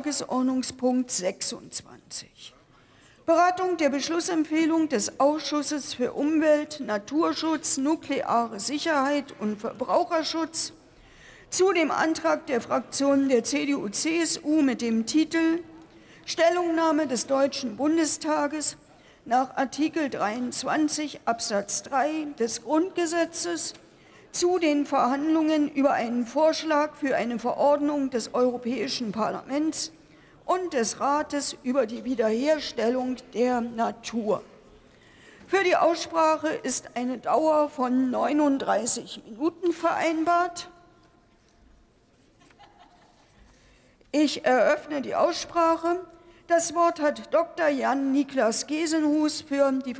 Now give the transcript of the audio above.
Tagesordnungspunkt 26. Beratung der Beschlussempfehlung des Ausschusses für Umwelt, Naturschutz, nukleare Sicherheit und Verbraucherschutz zu dem Antrag der Fraktionen der CDU-CSU mit dem Titel Stellungnahme des Deutschen Bundestages nach Artikel 23 Absatz 3 des Grundgesetzes zu den Verhandlungen über einen Vorschlag für eine Verordnung des Europäischen Parlaments und des Rates über die Wiederherstellung der Natur. Für die Aussprache ist eine Dauer von 39 Minuten vereinbart. Ich eröffne die Aussprache. Das Wort hat Dr. Jan Niklas Gesenhus für die